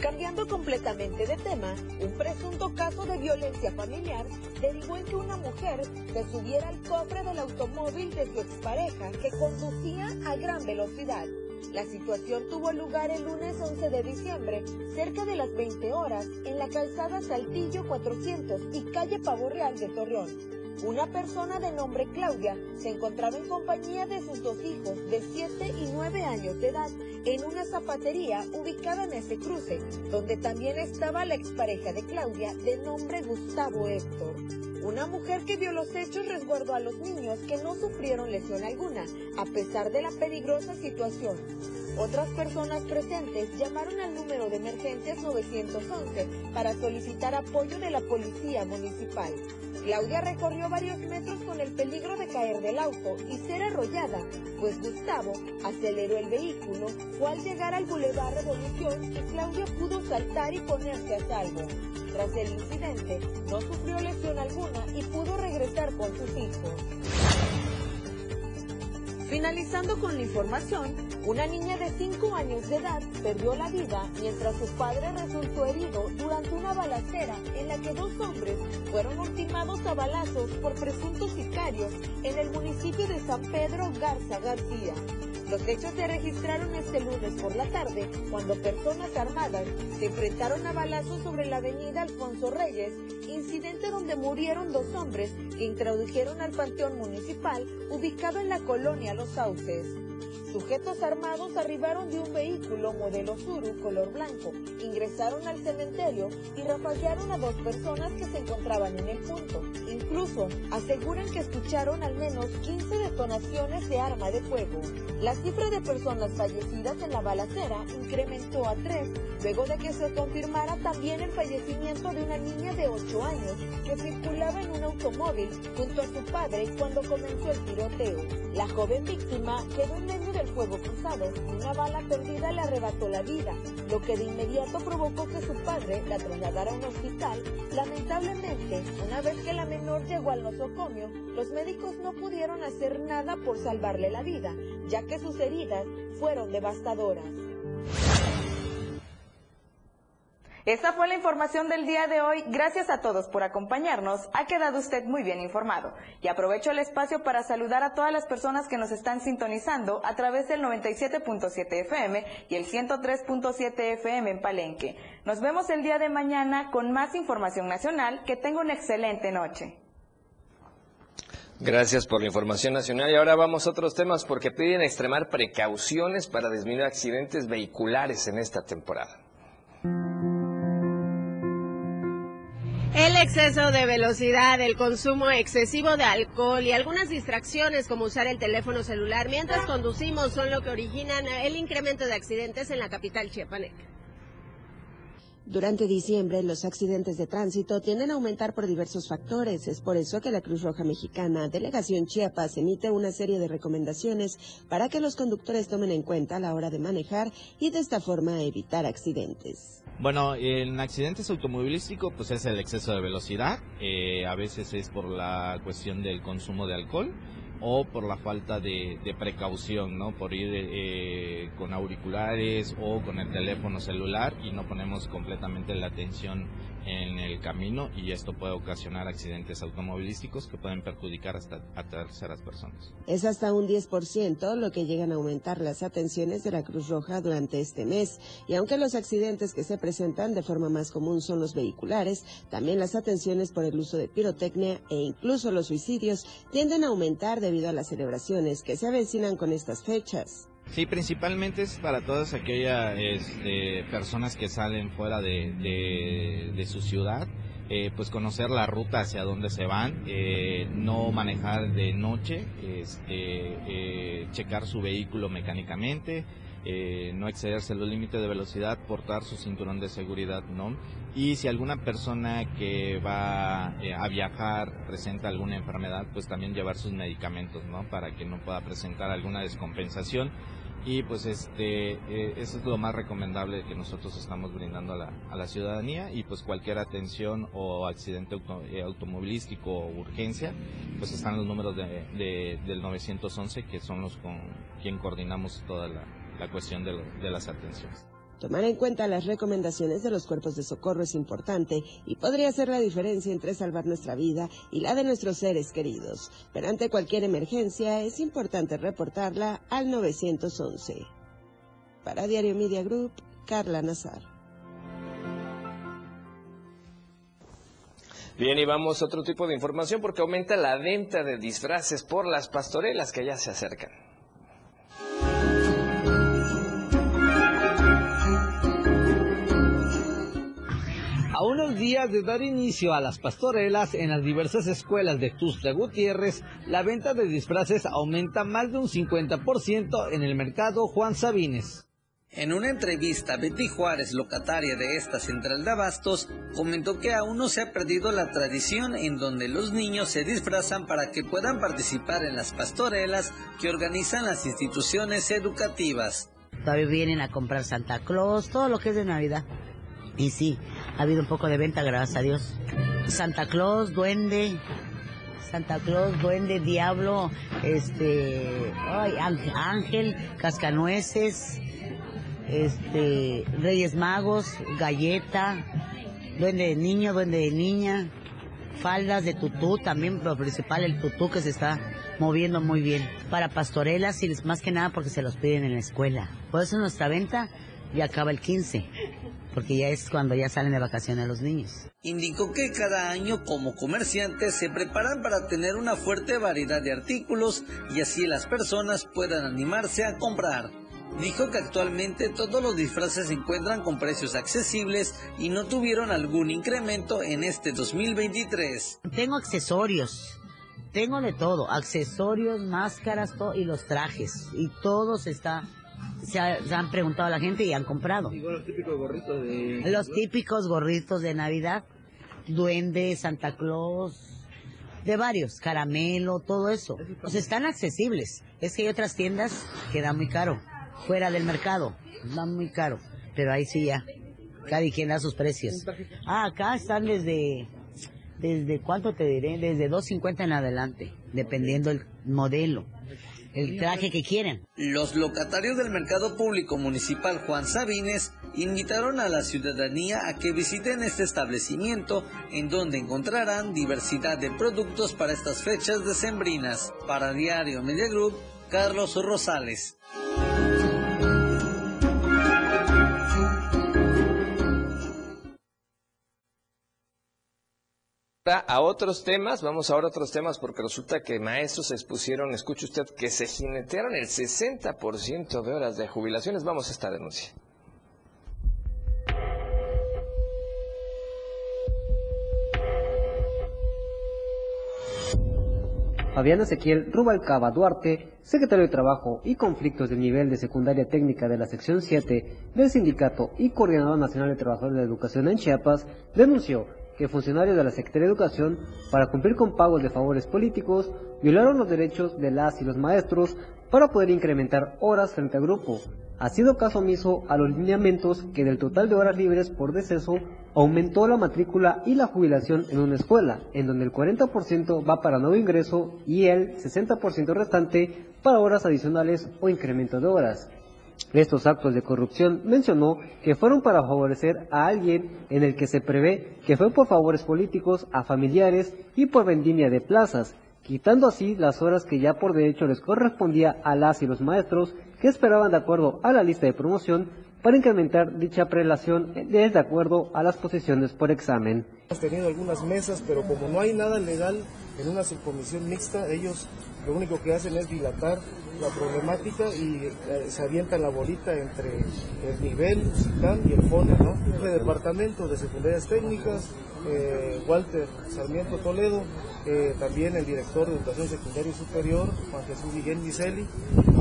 Cambiando completamente de tema, un presunto caso de violencia familiar derivó en que una mujer se subiera al cofre del automóvil de su expareja que conducía a gran velocidad. La situación tuvo lugar el lunes 11 de diciembre, cerca de las 20 horas, en la calzada Saltillo 400 y calle Pavo Real de Torreón. Una persona de nombre Claudia se encontraba en compañía de sus dos hijos de 7 y 9 años de edad en una zapatería ubicada en ese cruce, donde también estaba la expareja de Claudia de nombre Gustavo Héctor. Una mujer que vio los hechos resguardó a los niños que no sufrieron lesión alguna, a pesar de la peligrosa situación. Otras personas presentes llamaron al número de emergencias 911 para solicitar apoyo de la policía municipal. Claudia recorrió varios metros con el peligro de caer del auto y ser arrollada, pues Gustavo aceleró el vehículo, fue al llegar al Boulevard Revolución y Claudia pudo saltar y ponerse a salvo. Tras el incidente, no sufrió lesión alguna y pudo regresar con sus hijos. Finalizando con la información, una niña de 5 años de edad perdió la vida mientras su padre resultó herido durante una balacera en la que dos hombres fueron ultimados a balazos por presuntos sicarios en el municipio de San Pedro Garza García. Los hechos se registraron este lunes por la tarde, cuando personas armadas se enfrentaron a balazos sobre la avenida Alfonso Reyes, incidente donde murieron dos hombres que introdujeron al panteón municipal ubicado en la colonia Los Sauces. Sujetos armados arribaron de un vehículo modelo Suru color blanco, ingresaron al cementerio y rafaguearon a dos personas que se encontraban en el punto. Incluso aseguran que escucharon al menos 15 detonaciones de arma de fuego. La cifra de personas fallecidas en la balacera incrementó a tres, luego de que se confirmara también el fallecimiento de una niña de 8 años que circulaba en un automóvil junto a su padre cuando comenzó el tiroteo. La joven víctima quedó en medio del fuego cruzado una bala perdida le arrebató la vida, lo que de inmediato provocó que su padre la trasladara a un hospital. Lamentablemente, una vez que la menor llegó al nosocomio, los médicos no pudieron hacer nada por salvarle la vida, ya que sus heridas fueron devastadoras. Esta fue la información del día de hoy. Gracias a todos por acompañarnos. Ha quedado usted muy bien informado. Y aprovecho el espacio para saludar a todas las personas que nos están sintonizando a través del 97.7 FM y el 103.7 FM en Palenque. Nos vemos el día de mañana con más información nacional. Que tenga una excelente noche. Gracias por la información nacional. Y ahora vamos a otros temas porque piden extremar precauciones para disminuir accidentes vehiculares en esta temporada. El exceso de velocidad, el consumo excesivo de alcohol y algunas distracciones como usar el teléfono celular mientras conducimos son lo que originan el incremento de accidentes en la capital chiapaneca. Durante diciembre, los accidentes de tránsito tienden a aumentar por diversos factores. Es por eso que la Cruz Roja Mexicana, Delegación Chiapas, emite una serie de recomendaciones para que los conductores tomen en cuenta a la hora de manejar y de esta forma evitar accidentes. Bueno, en accidentes automovilísticos pues es el exceso de velocidad, eh, a veces es por la cuestión del consumo de alcohol o por la falta de, precaución, ¿no? Por ir eh, con auriculares o con el teléfono celular y no ponemos completamente la atención en el camino y esto puede ocasionar accidentes automovilísticos que pueden perjudicar hasta a terceras personas. Es hasta un 10% lo que llegan a aumentar las atenciones de la Cruz Roja durante este mes y aunque los accidentes que se presentan de forma más común son los vehiculares, también las atenciones por el uso de pirotecnia e incluso los suicidios tienden a aumentar debido a las celebraciones que se avecinan con estas fechas. Sí, principalmente es para todas aquellas este, personas que salen fuera de, de, su ciudad, eh, pues conocer la ruta hacia donde se van, eh, no manejar de noche, este, eh, checar su vehículo mecánicamente, no excederse los límites de velocidad, portar su cinturón de seguridad, ¿no? Y si alguna persona que va a viajar presenta alguna enfermedad, pues también llevar sus medicamentos, ¿no? Para que no pueda presentar alguna descompensación y pues este eh, eso es lo más recomendable que nosotros estamos brindando a la, a la ciudadanía y pues cualquier atención o accidente eh, automovilístico o urgencia pues están los números de, del 911 que son los con quien coordinamos toda la, la cuestión de, de las atenciones. Tomar en cuenta las recomendaciones de los cuerpos de socorro es importante y podría ser la diferencia entre salvar nuestra vida y la de nuestros seres queridos. Pero ante cualquier emergencia es importante reportarla al 911. Para Diario Media Group, Carla Nazar. Bien, y vamos a otro tipo de información porque aumenta la venta de disfraces por las pastorelas que ya se acercan. Días de dar inicio a las pastorelas en las diversas escuelas de Tuxtla Gutiérrez, la venta de disfraces aumenta más de un 50% en el mercado Juan Sabines. En una entrevista, Betty Juárez, locataria de esta central de abastos, comentó que aún no se ha perdido la tradición en donde los niños se disfrazan para que puedan participar en las pastorelas que organizan las instituciones educativas. Todavía vienen a comprar Santa Claus, todo lo que es de Navidad. Y sí, ha habido un poco de venta, gracias a Dios. Santa Claus, duende, Santa Claus, duende, diablo, este, ay, ángel, cascanueces, este, Reyes Magos, galleta, duende de niño, duende de niña, faldas de tutú, también lo principal el tutú que se está moviendo muy bien. Para pastorelas y más que nada porque se los piden en la escuela. Por eso nuestra venta ya acaba el 15 porque ya es cuando ya salen de vacaciones los niños. Indicó que cada año como comerciantes se preparan para tener una fuerte variedad de artículos y así las personas puedan animarse a comprar. Dijo que actualmente todos los disfraces se encuentran con precios accesibles y no tuvieron algún incremento en este 2023. Tengo accesorios, tengo de todo, accesorios, máscaras y los trajes y todo se está se, han preguntado a la gente y han comprado. los típicos gorritos de... Los típicos gorritos de Navidad, duende, Santa Claus, de varios, caramelo, todo eso. Pues están accesibles. Es que hay otras tiendas que dan muy caro, fuera del mercado, dan muy caro. Pero ahí sí ya, cada quien da sus precios. Ah, acá están desde, desde ¿cuánto te diré? Desde 2.50 en adelante, dependiendo el modelo el traje que quieren. Los locatarios del mercado público municipal Juan Sabines invitaron a la ciudadanía a que visiten este establecimiento en donde encontrarán diversidad de productos para estas fechas decembrinas. Para Diario Media Group, Carlos Rosales. A otros temas, vamos ahora a otros temas porque resulta que maestros expusieron, escuche usted, que se jinetearon el 60% de horas de jubilaciones. Vamos a esta denuncia. Fabián Ezequiel Rubalcaba Duarte, secretario de Trabajo y Conflictos del Nivel de Secundaria Técnica de la Sección 7 del Sindicato y Coordinador Nacional de Trabajadores de Educación en Chiapas, denunció que funcionarios de la Secretaría de Educación, para cumplir con pagos de favores políticos, violaron los derechos de las y los maestros para poder incrementar horas frente al grupo. Ha sido caso omiso a los lineamientos que del total de horas libres por deceso aumentó la matrícula y la jubilación en una escuela, en donde el 40% va para nuevo ingreso y el 60% restante para horas adicionales o incremento de horas. Estos actos de corrupción mencionó que fueron para favorecer a alguien en el que se prevé que fue por favores políticos a familiares y por vendimia de plazas, quitando así las horas que ya por derecho les correspondía a las y los maestros que esperaban de acuerdo a la lista de promoción para incrementar dicha prelación de acuerdo a las posiciones por examen. Hemos tenido algunas mesas, pero como no hay nada legal en una subcomisión mixta, ellos lo único que hacen es dilatar la problemática y eh, se avienta la bolita entre el nivel, CITAN y el FONE, ¿no? El departamento de secundarias técnicas, eh, Walter Sarmiento Toledo, eh, también el director de Educación Secundaria y Superior, Juan Jesús Miguel Giseli,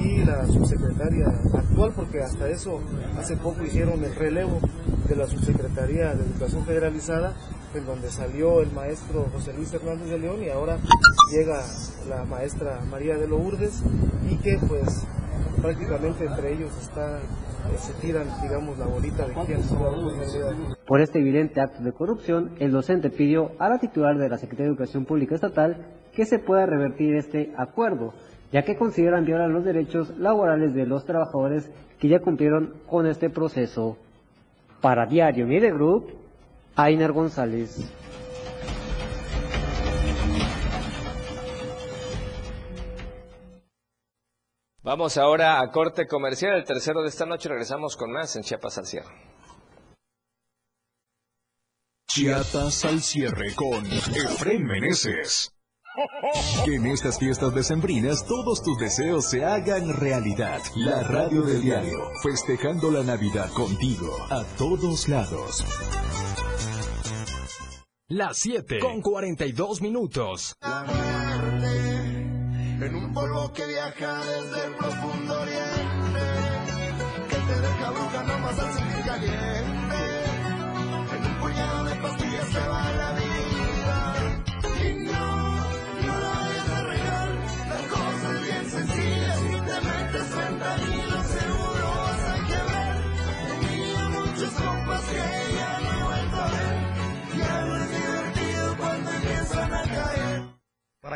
y la subsecretaria actual, porque hasta eso hace poco hicieron el relevo de la subsecretaría de Educación Federalizada, en donde salió el maestro José Luis Hernández de León y ahora llega la maestra María de Lourdes y que pues prácticamente entre ellos está eh, se tiran, digamos, la bolita de quién Por este evidente acto de corrupción, el docente pidió a la titular de la Secretaría de Educación Pública Estatal que se pueda revertir este acuerdo, ya que consideran violar los derechos laborales de los trabajadores que ya cumplieron con este proceso. Para Diario Mide Group, Ainer González. Vamos ahora a corte comercial, el tercero de esta noche. Regresamos con más en Chiapas al cierre. Chiapas al cierre con Efraín Meneses. Que en estas fiestas decembrinas todos tus deseos se hagan realidad. La radio del diario, festejando la Navidad contigo, a todos lados. Las 7 con 42 minutos. En un polvo que viaja desde el profundo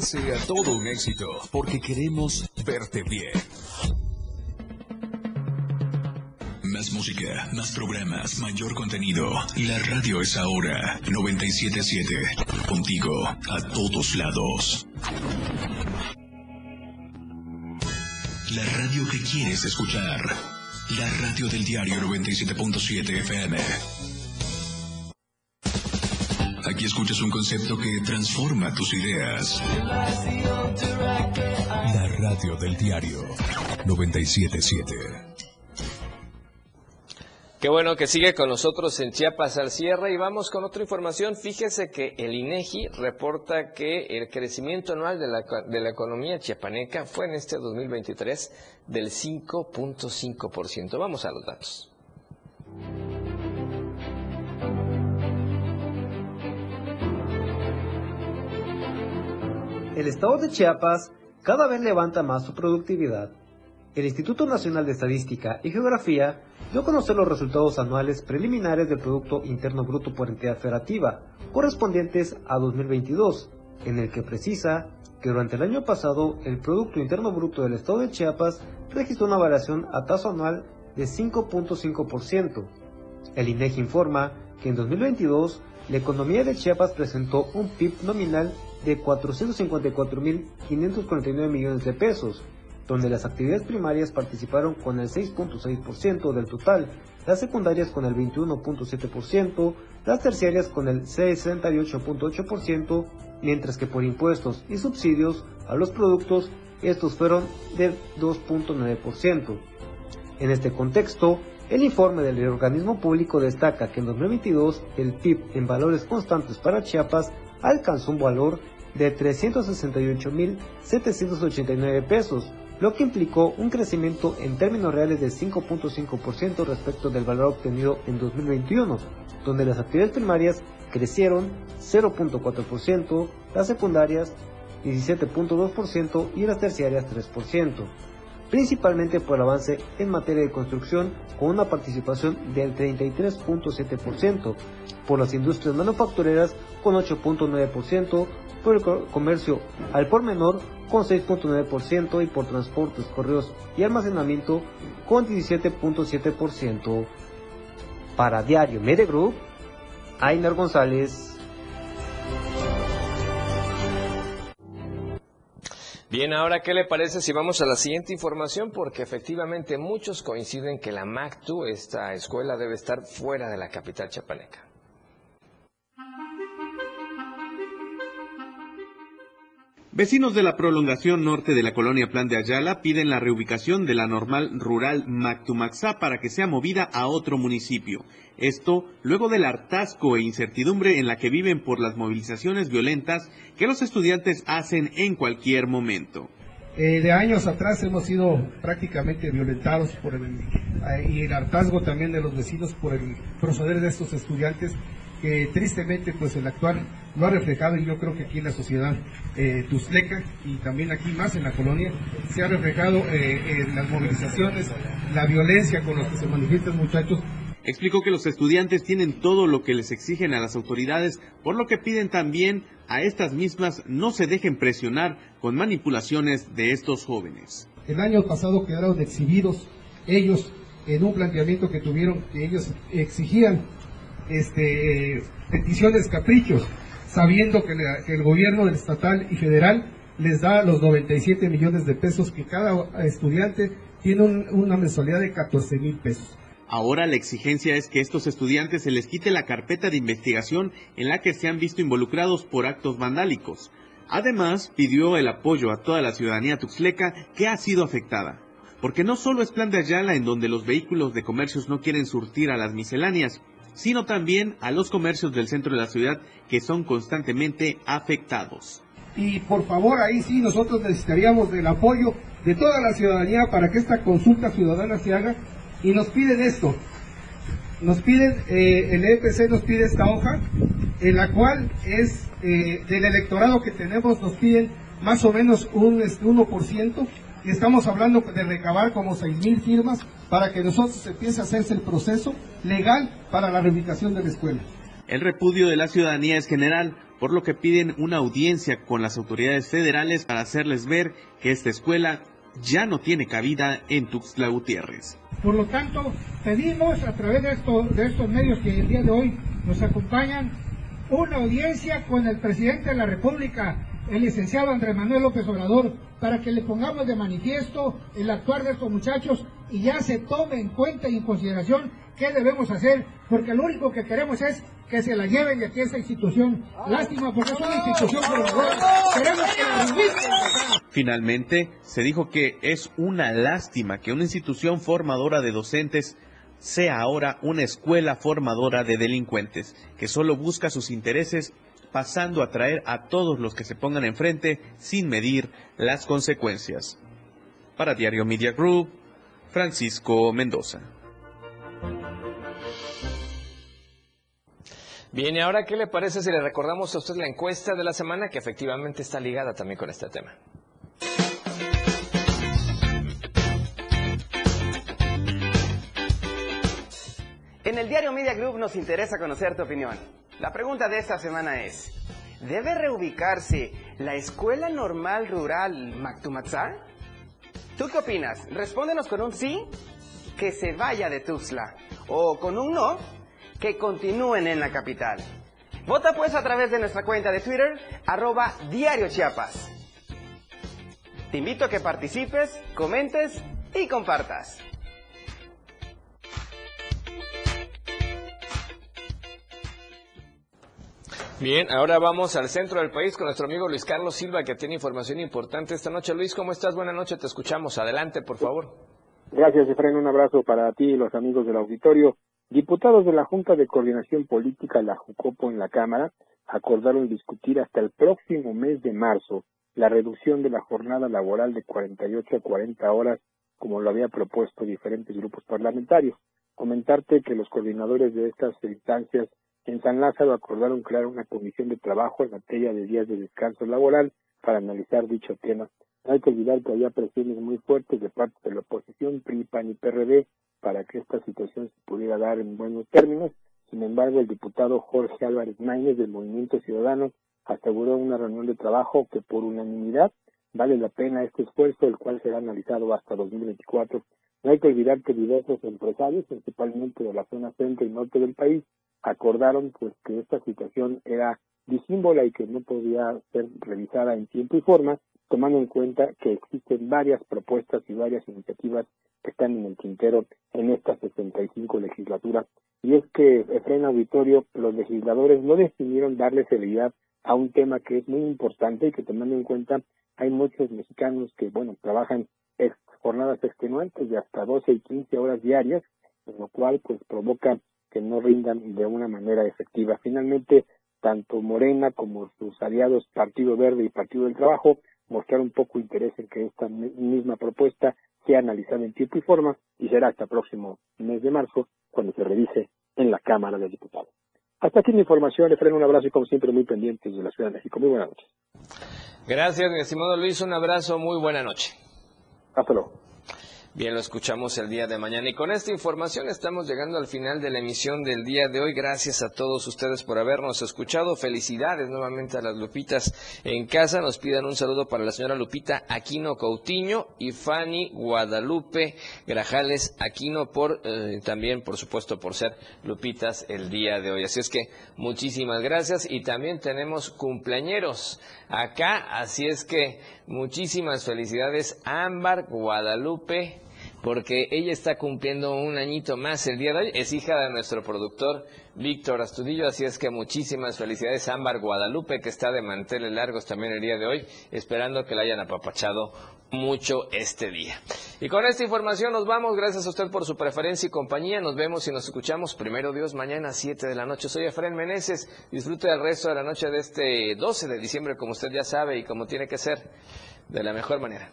sea todo un éxito, porque queremos verte bien. Más música, más programas, mayor contenido. La radio es ahora 977. Contigo a todos lados. La radio que quieres escuchar. La radio del diario 97.7 FM. Aquí escuchas un concepto que transforma tus ideas. La radio del diario 977. Qué bueno que sigue con nosotros en Chiapas al cierre y vamos con otra información. Fíjese que el INEGI reporta que el crecimiento anual de la, de la economía chiapaneca fue en este 2023 del 5.5%. Vamos a los datos. El estado de Chiapas cada vez levanta más su productividad. El Instituto Nacional de Estadística y Geografía dio a conocer los resultados anuales preliminares del Producto Interno Bruto por entidad federativa, correspondientes a 2022, en el que precisa que durante el año pasado el Producto Interno Bruto del Estado de Chiapas registró una variación a tasa anual de 5.5%. El INEGI informa que en 2022 la economía de Chiapas presentó un PIB nominal de 454.549 millones de pesos, donde las actividades primarias participaron con el 6.6% del total, las secundarias con el 21.7%, las terciarias con el 68.8%, mientras que por impuestos y subsidios a los productos estos fueron del 2.9%. En este contexto, el informe del organismo público destaca que en 2022 el PIB en valores constantes para Chiapas alcanzó un valor de 368.789 pesos, lo que implicó un crecimiento en términos reales de 5.5% respecto del valor obtenido en 2021, donde las actividades primarias crecieron 0.4%, las secundarias 17.2% y las terciarias 3%, principalmente por el avance en materia de construcción con una participación del 33.7%, por las industrias manufactureras con 8.9%, por el comercio al por menor con 6.9% y por transportes, correos y almacenamiento con 17.7%. Para Diario Media Group, Ainer González. Bien, ahora, ¿qué le parece si vamos a la siguiente información? Porque efectivamente muchos coinciden que la MACTU, esta escuela, debe estar fuera de la capital chapaneca. Vecinos de la prolongación norte de la colonia Plan de Ayala piden la reubicación de la normal rural Mactumaxá para que sea movida a otro municipio. Esto luego del hartazgo e incertidumbre en la que viven por las movilizaciones violentas que los estudiantes hacen en cualquier momento. Eh, de años atrás hemos sido prácticamente violentados por el, eh, y el hartazgo también de los vecinos por el proceder de estos estudiantes que tristemente pues el actual lo ha reflejado y yo creo que aquí en la sociedad eh, tuzleca y también aquí más en la colonia se ha reflejado eh, en las movilizaciones, la violencia con la que se manifiestan muchachos. Explicó que los estudiantes tienen todo lo que les exigen a las autoridades, por lo que piden también a estas mismas no se dejen presionar con manipulaciones de estos jóvenes. El año pasado quedaron exhibidos ellos en un planteamiento que tuvieron, que ellos exigían este, peticiones, caprichos, sabiendo que, el gobierno estatal y federal les da los 97 millones de pesos que cada estudiante tiene un- una mensualidad de 14 mil pesos. Ahora la exigencia es que estos estudiantes se les quite la carpeta de investigación en la que se han visto involucrados por actos vandálicos. Además, pidió el apoyo a toda la ciudadanía tuxleca que ha sido afectada. Porque no solo es plan de Ayala en donde los vehículos de comercios no quieren surtir a las misceláneas, sino también a los comercios del centro de la ciudad que son constantemente afectados. y por favor ahí sí nosotros necesitaríamos del apoyo de toda la ciudadanía para que esta consulta ciudadana se haga y nos piden esto. Nos piden, eh, el EPC nos pide esta hoja, en la cual es eh, del electorado que tenemos, nos piden más o menos un este, 1%, y estamos hablando de recabar como 6.000 firmas para que nosotros empiece a hacerse el proceso legal para la reubicación de la escuela. El repudio de la ciudadanía es general, por lo que piden una audiencia con las autoridades federales para hacerles ver que esta escuela ya no tiene cabida en Tuxtla Gutiérrez. Por lo tanto, pedimos a través de, esto, de estos medios que el día de hoy nos acompañan una audiencia con el presidente de la República, el licenciado Andrés Manuel López Obrador, para que le pongamos de manifiesto el actuar de estos muchachos y ya se tome en cuenta y en consideración qué debemos hacer, porque lo único que queremos es que se la lleven de aquí a esta institución. Lástima porque es una institución Queremos que la Finalmente, se dijo que es una lástima que una institución formadora de docentes sea ahora una escuela formadora de delincuentes, que solo busca sus intereses pasando a traer a todos los que se pongan enfrente sin medir las consecuencias. Para Diario Media Group, Francisco Mendoza. Bien, y ahora, ¿qué le parece si le recordamos a usted la encuesta de la semana que efectivamente está ligada también con este tema? En el diario Media Group nos interesa conocer tu opinión. La pregunta de esta semana es, ¿debe reubicarse la Escuela Normal Rural Mactumatzá? ¿Tú qué opinas? Respóndenos con un sí, que se vaya de Tuxtla, o con un no, que continúen en la capital. Vota pues a través de nuestra cuenta de Twitter, arroba Diario Chiapas. Te invito a que participes, comentes y compartas. Bien, ahora vamos al centro del país con nuestro amigo Luis Carlos Silva, que tiene información importante esta noche. Luis, ¿cómo estás? Buenas noches, te escuchamos. Adelante, por favor. Gracias, Efraín. Un abrazo para ti y los amigos del auditorio. Diputados de la Junta de Coordinación Política, la JUCOPO, en la Cámara, acordaron discutir hasta el próximo mes de marzo la reducción de la jornada laboral de 48 a 40 horas, como lo había propuesto diferentes grupos parlamentarios. Comentarte que los coordinadores de estas instancias en San Lázaro acordaron crear una comisión de trabajo en materia de días de descanso laboral para analizar dicho tema. No hay que olvidar que había presiones muy fuertes de parte de la oposición, PRI, PAN y PRD, para que esta situación se pudiera dar en buenos términos. Sin embargo, el diputado Jorge Álvarez Maínez del Movimiento Ciudadano aseguró una reunión de trabajo que por unanimidad vale la pena este esfuerzo, el cual será analizado hasta 2024. No hay que olvidar que diversos empresarios, principalmente de la zona centro y norte del país, acordaron pues que esta situación era disímbola y que no podía ser revisada en tiempo y forma, tomando en cuenta que existen varias propuestas y varias iniciativas que están en el tintero en esta 65 legislatura. Y es que, Efraín Auditorio, los legisladores no decidieron darle celeridad a un tema que es muy importante y que tomando en cuenta hay muchos mexicanos que, bueno, trabajan jornadas extenuantes de hasta 12 y 15 horas diarias, lo cual pues provoca que no rindan de una manera efectiva. Finalmente, tanto Morena como sus aliados Partido Verde y Partido del Trabajo mostraron poco interés en que esta misma propuesta sea analizada en tiempo y forma y será hasta el próximo mes de marzo cuando se revise en la Cámara de Diputados. Hasta aquí mi información, le un abrazo y como siempre muy pendientes de la Ciudad de México. Muy buenas noches. Gracias, mi estimado Luis, un abrazo, muy buena noche. Hasta luego. Bien, lo escuchamos el día de mañana. Y con esta información estamos llegando al final de la emisión del día de hoy. Gracias a todos ustedes por habernos escuchado. Felicidades nuevamente a las Lupitas en casa. Nos pidan un saludo para la señora Lupita Aquino Coutinho y Fanny Guadalupe Grajales Aquino por eh, también, por supuesto, por ser Lupitas el día de hoy. Así es que muchísimas gracias. Y también tenemos cumpleañeros acá. Así es que muchísimas felicidades. Ámbar Guadalupe porque ella está cumpliendo un añito más el día de hoy. Es hija de nuestro productor Víctor Astudillo, así es que muchísimas felicidades a Ámbar Guadalupe, que está de manteles largos también el día de hoy, esperando que la hayan apapachado mucho este día. Y con esta información nos vamos, gracias a usted por su preferencia y compañía, nos vemos y nos escuchamos primero Dios mañana a 7 de la noche. Soy Efraín Meneses, disfrute del resto de la noche de este 12 de diciembre, como usted ya sabe y como tiene que ser, de la mejor manera.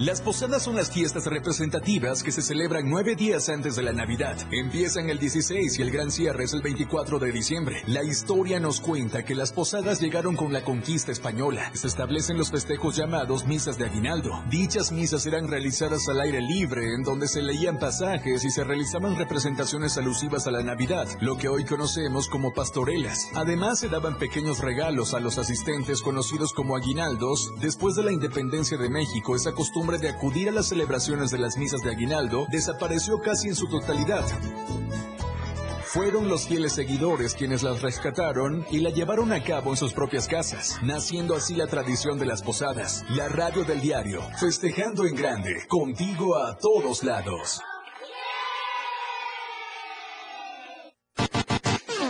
Las posadas son las fiestas representativas que se celebran nueve días antes de la Navidad. Empiezan el 16 y el gran cierre es el 24 de diciembre. La historia nos cuenta que las posadas llegaron con la conquista española. Se establecen los festejos llamados misas de aguinaldo. Dichas misas eran realizadas al aire libre, en donde se leían pasajes y se realizaban representaciones alusivas a la Navidad, lo que hoy conocemos como pastorelas. Además se daban pequeños regalos a los asistentes conocidos como aguinaldos. Después de la independencia de México, esa costumbre de acudir a las celebraciones de las misas de aguinaldo desapareció casi en su totalidad. Fueron los fieles seguidores quienes las rescataron y la llevaron a cabo en sus propias casas, naciendo así la tradición de las posadas, la radio del diario, festejando en grande, contigo a todos lados.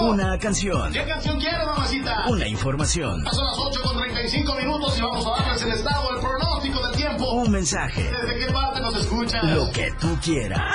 Una canción. ¿Qué canción quieres, mamacita? Una información. Son las 8 con 35 minutos y vamos a darles el estado, el pronóstico del tiempo. Un mensaje. ¿Desde qué parte nos escuchas? Lo que tú quieras.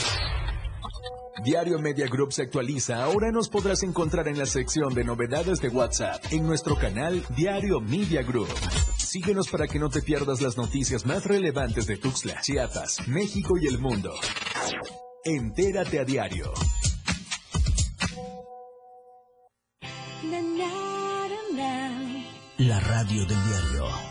Diario Media Group se actualiza. Ahora nos podrás encontrar en la sección de novedades de WhatsApp en nuestro canal Diario Media Group. Síguenos para que no te pierdas las noticias más relevantes de Tuxtla, Chiapas, México y el mundo. Entérate a diario. La radio del diario.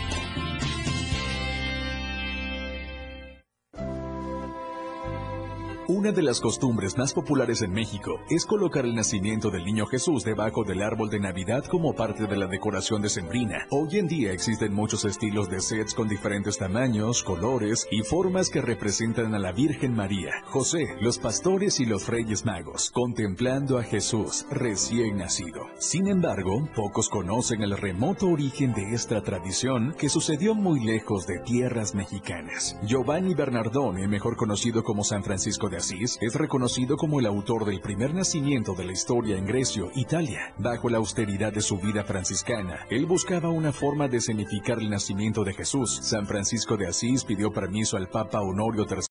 Una de las costumbres más populares en México es colocar el nacimiento del niño Jesús debajo del árbol de Navidad como parte de la decoración decembrina. Hoy en día existen muchos estilos de sets con diferentes tamaños, colores y formas que representan a la Virgen María, José, los pastores y los reyes magos, contemplando a Jesús recién nacido. Sin embargo, pocos conocen el remoto origen de esta tradición que sucedió muy lejos de tierras mexicanas. Giovanni Bernardone, mejor conocido como San Francisco de Asís, es reconocido como el autor del primer nacimiento de la historia en Grecia, Italia. Bajo la austeridad de su vida franciscana, él buscaba una forma de escenificar el nacimiento de Jesús. San Francisco de Asís pidió permiso al Papa Honorio III